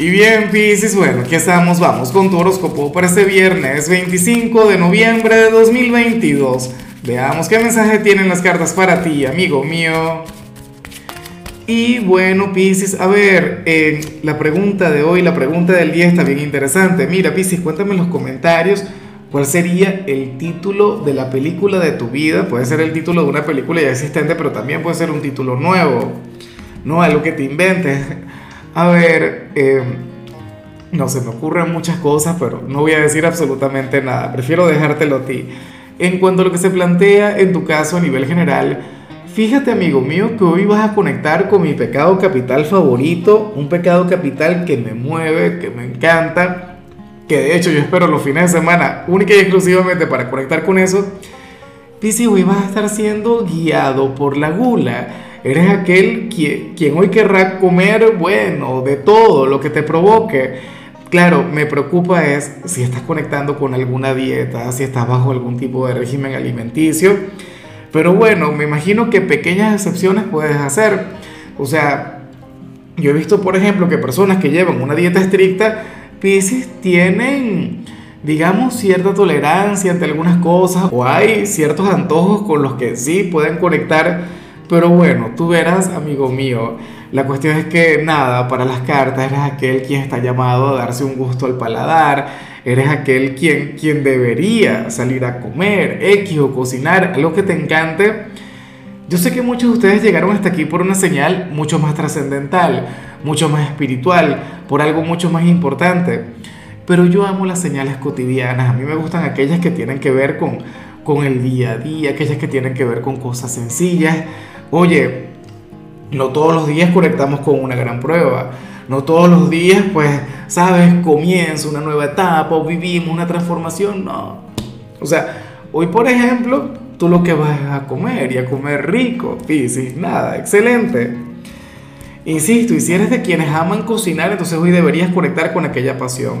Y bien, Piscis, bueno, aquí estamos, vamos con tu horóscopo para este viernes 25 de noviembre de 2022. Veamos qué mensaje tienen las cartas para ti, amigo mío. Y bueno, Piscis, a ver, eh, la pregunta de hoy, la pregunta del día está bien interesante. Mira, Piscis, cuéntame en los comentarios cuál sería el título de la película de tu vida. Puede ser el título de una película ya existente, pero también puede ser un título nuevo, no algo que te inventes. A ver, eh, no se me ocurren muchas cosas, pero no voy a decir absolutamente nada. Prefiero dejártelo a ti. En cuanto a lo que se plantea en tu caso a nivel general, fíjate amigo mío que hoy vas a conectar con mi pecado capital favorito, un pecado capital que me mueve, que me encanta, que de hecho yo espero los fines de semana única y exclusivamente para conectar con eso. Hoy vas a estar siendo guiado por la gula Eres aquel quien, quien hoy querrá comer, bueno, de todo lo que te provoque. Claro, me preocupa es si estás conectando con alguna dieta, si estás bajo algún tipo de régimen alimenticio. Pero bueno, me imagino que pequeñas excepciones puedes hacer. O sea, yo he visto, por ejemplo, que personas que llevan una dieta estricta, Pisces tienen, digamos, cierta tolerancia ante algunas cosas o hay ciertos antojos con los que sí pueden conectar pero bueno, tú verás, amigo mío, la cuestión es que nada, para las cartas eres aquel quien está llamado a darse un gusto al paladar, eres aquel quien, quien debería salir a comer, X o cocinar, algo que te encante. Yo sé que muchos de ustedes llegaron hasta aquí por una señal mucho más trascendental, mucho más espiritual, por algo mucho más importante. Pero yo amo las señales cotidianas, a mí me gustan aquellas que tienen que ver con, con el día a día, aquellas que tienen que ver con cosas sencillas, Oye, no todos los días conectamos con una gran prueba. No todos los días, pues, sabes, comienza una nueva etapa o vivimos una transformación. No. O sea, hoy, por ejemplo, tú lo que vas a comer y a comer rico, Piscis, nada, excelente. Insisto, y si eres de quienes aman cocinar, entonces hoy deberías conectar con aquella pasión.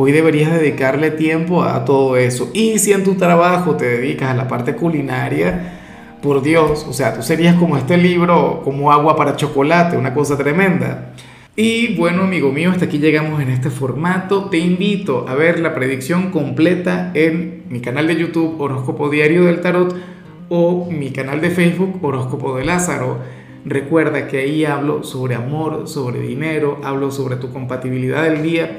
Hoy deberías dedicarle tiempo a todo eso. Y si en tu trabajo te dedicas a la parte culinaria, por Dios, o sea, tú serías como este libro, como agua para chocolate, una cosa tremenda. Y bueno, amigo mío, hasta aquí llegamos en este formato. Te invito a ver la predicción completa en mi canal de YouTube Horóscopo Diario del Tarot o mi canal de Facebook Horóscopo de Lázaro. Recuerda que ahí hablo sobre amor, sobre dinero, hablo sobre tu compatibilidad del día.